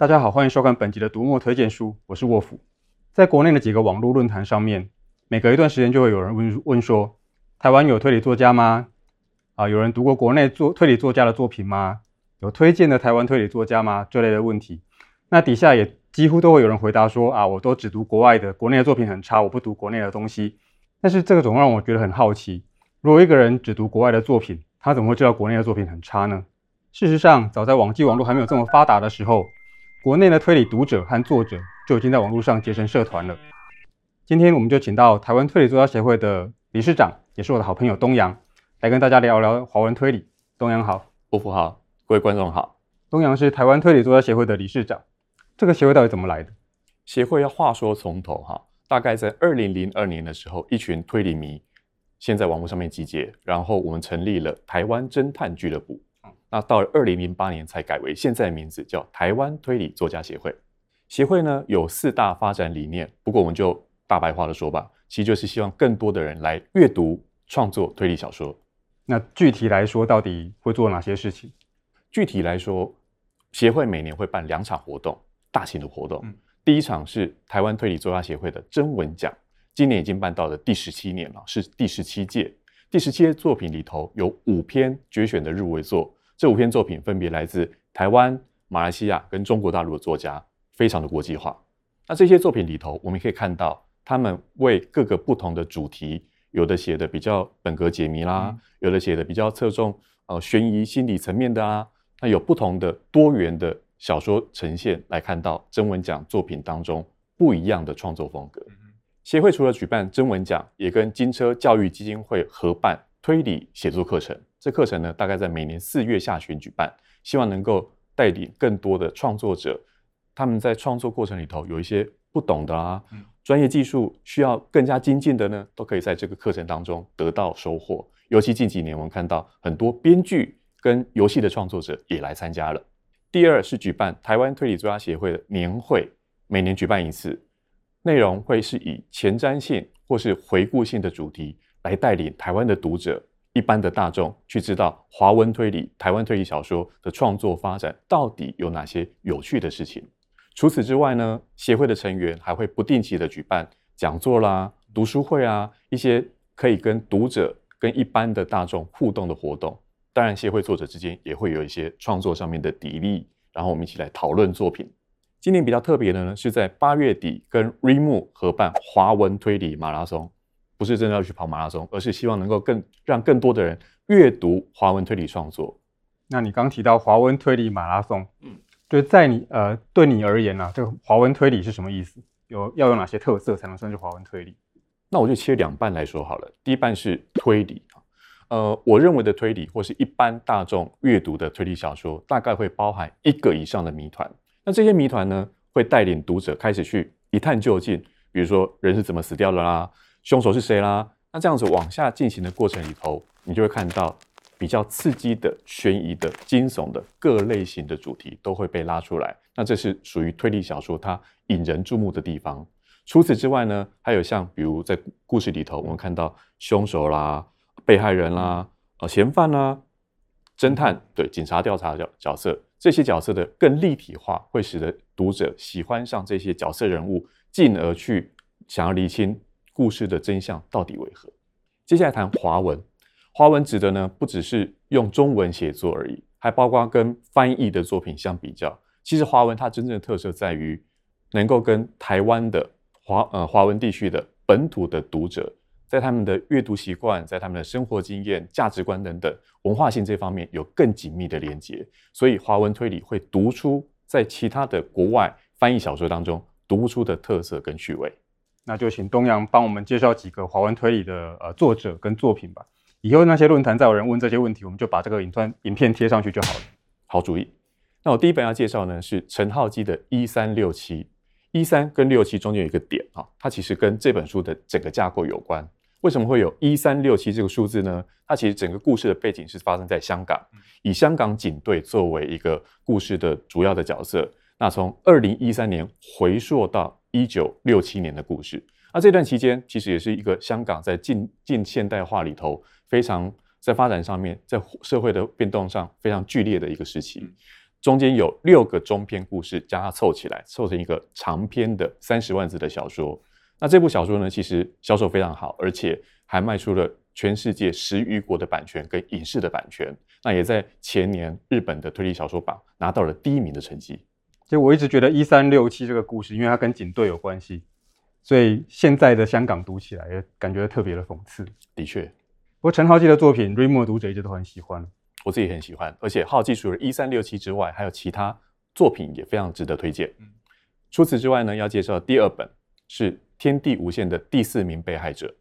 大家好，欢迎收看本集的读墨推荐书，我是沃夫。在国内的几个网络论坛上面，每隔一段时间就会有人问问说：台湾有推理作家吗？啊，有人读过国内作推理作家的作品吗？有推荐的台湾推理作家吗？这类的问题，那底下也几乎都会有人回答说：啊，我都只读国外的，国内的作品很差，我不读国内的东西。但是这个总让我觉得很好奇，如果一个人只读国外的作品，他怎么会知道国内的作品很差呢？事实上，早在网际网络还没有这么发达的时候，国内的推理读者和作者就已经在网络上结成社团了。今天我们就请到台湾推理作家协会的理事长，也是我的好朋友东阳，来跟大家聊聊华文推理。东阳好，伯父好，各位观众好。东阳是台湾推理作家协会的理事长，这个协会到底怎么来的？协会要话说从头哈，大概在二零零二年的时候，一群推理迷先在网络上面集结，然后我们成立了台湾侦探俱乐部。那到了二零零八年才改为现在的名字，叫台湾推理作家协会。协会呢有四大发展理念，不过我们就大白话的说吧，其实就是希望更多的人来阅读、创作推理小说。那具体来说，到底会做哪些事情？具体来说，协会每年会办两场活动，大型的活动。嗯、第一场是台湾推理作家协会的征文奖，今年已经办到了第十七年了，是第十七届。第十七届作品里头有五篇决选的入围作。这五篇作品分别来自台湾、马来西亚跟中国大陆的作家，非常的国际化。那这些作品里头，我们可以看到他们为各个不同的主题，有的写的比较本格解谜啦，嗯、有的写的比较侧重呃悬疑心理层面的啊，那有不同的多元的小说呈现，来看到征文奖作品当中不一样的创作风格。嗯、协会除了举办征文奖，也跟金车教育基金会合办推理写作课程。这课程呢，大概在每年四月下旬举办，希望能够带领更多的创作者，他们在创作过程里头有一些不懂的啊，嗯、专业技术需要更加精进的呢，都可以在这个课程当中得到收获。尤其近几年，我们看到很多编剧跟游戏的创作者也来参加了。第二是举办台湾推理作家协会的年会，每年举办一次，内容会是以前瞻性或是回顾性的主题来带领台湾的读者。一般的大众去知道华文推理、台湾推理小说的创作发展到底有哪些有趣的事情。除此之外呢，协会的成员还会不定期的举办讲座啦、读书会啊，一些可以跟读者、跟一般的大众互动的活动。当然，协会作者之间也会有一些创作上面的砥砺，然后我们一起来讨论作品。今年比较特别的呢，是在八月底跟 Remo 合办华文推理马拉松。不是真的要去跑马拉松，而是希望能够更让更多的人阅读华文推理创作。那你刚提到华文推理马拉松，嗯，就在你呃对你而言呢、啊，这个华文推理是什么意思？有要有哪些特色才能算是华文推理？那我就切两半来说好了。第一半是推理，呃，我认为的推理或是一般大众阅读的推理小说，大概会包含一个以上的谜团。那这些谜团呢，会带领读者开始去一探究竟，比如说人是怎么死掉的啦。凶手是谁啦？那这样子往下进行的过程里头，你就会看到比较刺激的、悬疑的、惊悚的各类型的主题都会被拉出来。那这是属于推理小说它引人注目的地方。除此之外呢，还有像比如在故事里头，我们看到凶手啦、被害人啦、呃嫌犯啦、侦探对警察调查角角色这些角色的更立体化，会使得读者喜欢上这些角色人物，进而去想要厘清。故事的真相到底为何？接下来谈华文，华文指的呢，不只是用中文写作而已，还包括跟翻译的作品相比较。其实华文它真正的特色在于，能够跟台湾的华呃华文地区的本土的读者，在他们的阅读习惯、在他们的生活经验、价值观等等文化性这方面有更紧密的连接。所以华文推理会读出在其他的国外翻译小说当中读不出的特色跟趣味。那就请东阳帮我们介绍几个华文推理的呃作者跟作品吧。以后那些论坛再有人问这些问题，我们就把这个影片影片贴上去就好了。好主意。那我第一本要介绍呢是陈浩基的《一三六七》，一三跟六七中间有一个点啊，它其实跟这本书的整个架构有关。为什么会有一三六七这个数字呢？它其实整个故事的背景是发生在香港，以香港警队作为一个故事的主要的角色。那从二零一三年回溯到一九六七年的故事，那这段期间其实也是一个香港在近近现代化里头非常在发展上面，在社会的变动上非常剧烈的一个时期。中间有六个中篇故事，将它凑起来，凑成一个长篇的三十万字的小说。那这部小说呢，其实销售非常好，而且还卖出了全世界十余国的版权跟影视的版权。那也在前年日本的推理小说榜拿到了第一名的成绩。就我一直觉得一三六七这个故事，因为它跟警队有关系，所以现在的香港读起来也感觉特别的讽刺。的确，不过陈浩基的作品，瑞木的读者一直都很喜欢，我自己很喜欢。而且浩基除了一三六七之外，还有其他作品也非常值得推荐。除此之外呢，要介绍第二本是。天地无限的第四名被害者，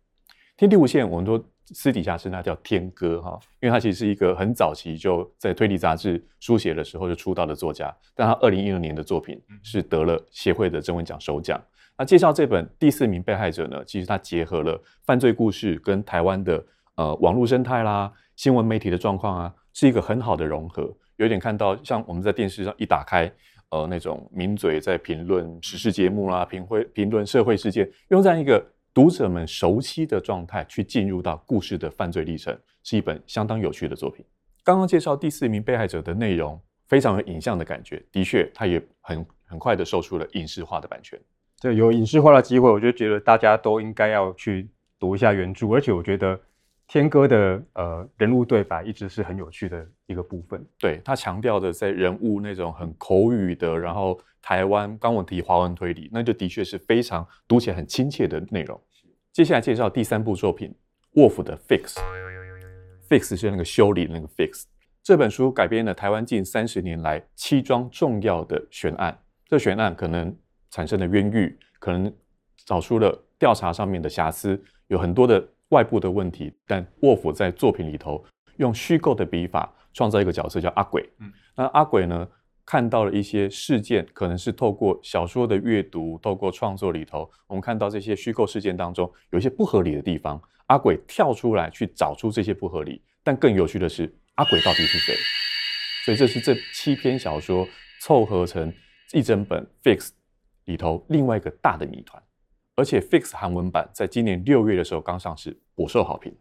天地无限，我们都私底下称他叫天哥哈，因为他其实是一个很早期就在推理杂志书写的时候就出道的作家，但他二零一六年的作品是得了协会的征文奖首奖。那介绍这本第四名被害者呢，其实他结合了犯罪故事跟台湾的呃网络生态啦、新闻媒体的状况啊，是一个很好的融合，有点看到像我们在电视上一打开。呃，那种名嘴在评论时事节目啦，评会评论社会事件，用这样一个读者们熟悉的状态去进入到故事的犯罪历程，是一本相当有趣的作品。刚刚介绍第四名被害者的内容，非常有影像的感觉，的确，它也很很快的售出了影视化的版权。这有影视化的机会，我就觉得大家都应该要去读一下原著，而且我觉得。天哥的呃人物对白一直是很有趣的一个部分，对，他强调的在人物那种很口语的，然后台湾刚我提华文推理，那就的确是非常读起来很亲切的内容。接下来介绍第三部作品，沃夫的 Fix，Fix 是那个修理那个 Fix。这本书改编了台湾近三十年来七桩重要的悬案，这悬案可能产生了冤狱，可能找出了调查上面的瑕疵，有很多的。外部的问题，但沃夫在作品里头用虚构的笔法创造一个角色叫阿鬼。嗯，那阿鬼呢，看到了一些事件，可能是透过小说的阅读，透过创作里头，我们看到这些虚构事件当中有一些不合理的地方。阿鬼跳出来去找出这些不合理，但更有趣的是，阿鬼到底是谁？所以这是这七篇小说凑合成一整本 Fix 里头另外一个大的谜团。而且 Fix 韩文版在今年六月的时候刚上市，颇受好评。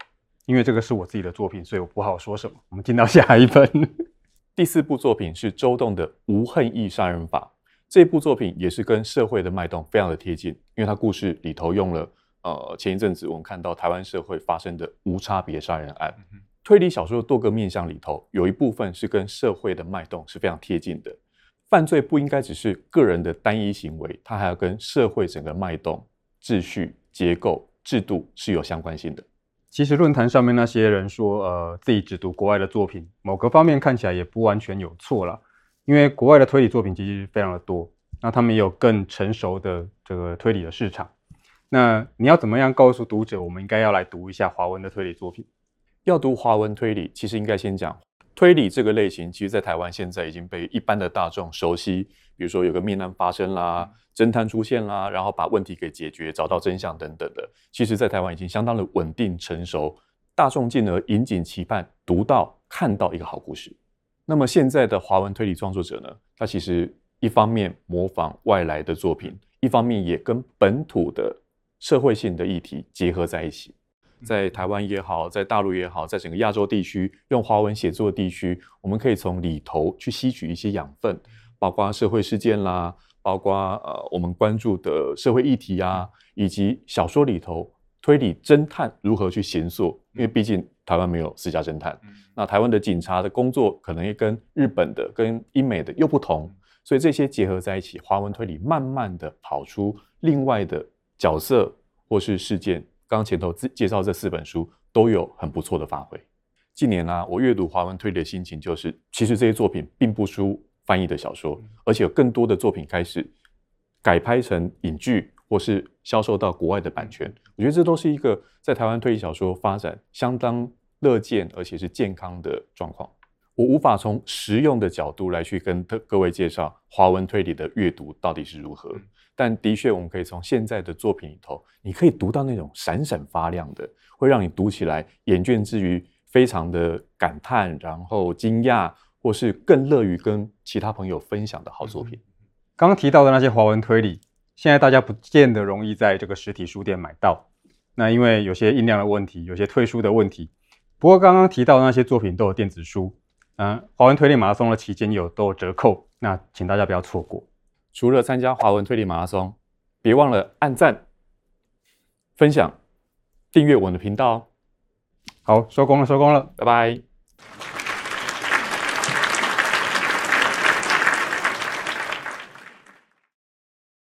因为这个是我自己的作品，所以我不好说什么。我们进到下一本，第四部作品是周栋的《无恨意杀人法》。这部作品也是跟社会的脉动非常的贴近，因为它故事里头用了呃前一阵子我们看到台湾社会发生的无差别杀人案。嗯、推理小说的多个面向里头，有一部分是跟社会的脉动是非常贴近的。犯罪不应该只是个人的单一行为，它还要跟社会整个脉动。秩序、结构、制度是有相关性的。其实论坛上面那些人说，呃，自己只读国外的作品，某个方面看起来也不完全有错啦。因为国外的推理作品其实非常的多，那他们也有更成熟的这个推理的市场。那你要怎么样告诉读者，我们应该要来读一下华文的推理作品？要读华文推理，其实应该先讲推理这个类型，其实在台湾现在已经被一般的大众熟悉。比如说有个命案发生啦，侦探出现啦，然后把问题给解决，找到真相等等的，其实，在台湾已经相当的稳定成熟，大众进而引颈期盼读到看到一个好故事。那么现在的华文推理创作者呢，他其实一方面模仿外来的作品，一方面也跟本土的社会性的议题结合在一起，在台湾也好，在大陆也好，在整个亚洲地区用华文写作的地区，我们可以从里头去吸取一些养分。包括社会事件啦，包括呃我们关注的社会议题啊，以及小说里头推理侦探如何去行塑，因为毕竟台湾没有私家侦探，那台湾的警察的工作可能也跟日本的、跟英美的又不同，所以这些结合在一起，华文推理慢慢的跑出另外的角色或是事件。刚刚前头介绍这四本书都有很不错的发挥。近年呢、啊，我阅读华文推理的心情就是，其实这些作品并不输。翻译的小说，而且有更多的作品开始改拍成影剧，或是销售到国外的版权。我觉得这都是一个在台湾推理小说发展相当乐见，而且是健康的状况。我无法从实用的角度来去跟各位介绍华文推理的阅读到底是如何，但的确我们可以从现在的作品里头，你可以读到那种闪闪发亮的，会让你读起来眼倦之余非常的感叹，然后惊讶。或是更乐于跟其他朋友分享的好作品。刚刚提到的那些华文推理，现在大家不见得容易在这个实体书店买到。那因为有些印量的问题，有些退书的问题。不过刚刚提到那些作品都有电子书，嗯，华文推理马拉松的期间有都有折扣，那请大家不要错过。除了参加华文推理马拉松，别忘了按赞、分享、订阅我们的频道哦。好，收工了，收工了，拜拜。